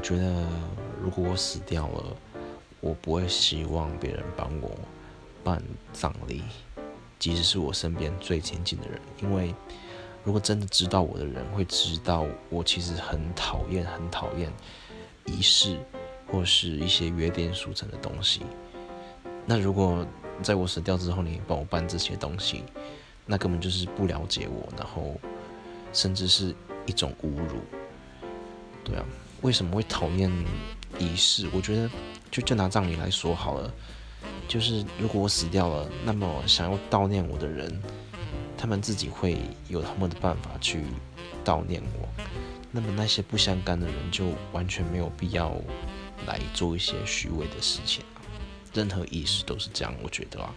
我觉得如果我死掉了，我不会希望别人帮我办葬礼，即使是我身边最亲近的人，因为如果真的知道我的人会知道，我其实很讨厌、很讨厌仪式或是一些约定俗成的东西。那如果在我死掉之后，你帮我办这些东西，那根本就是不了解我，然后甚至是一种侮辱。对啊，为什么会讨厌仪式？我觉得就就拿葬礼来说好了，就是如果我死掉了，那么想要悼念我的人，他们自己会有他们的办法去悼念我。那么那些不相干的人就完全没有必要来做一些虚伪的事情。任何仪式都是这样，我觉得啊。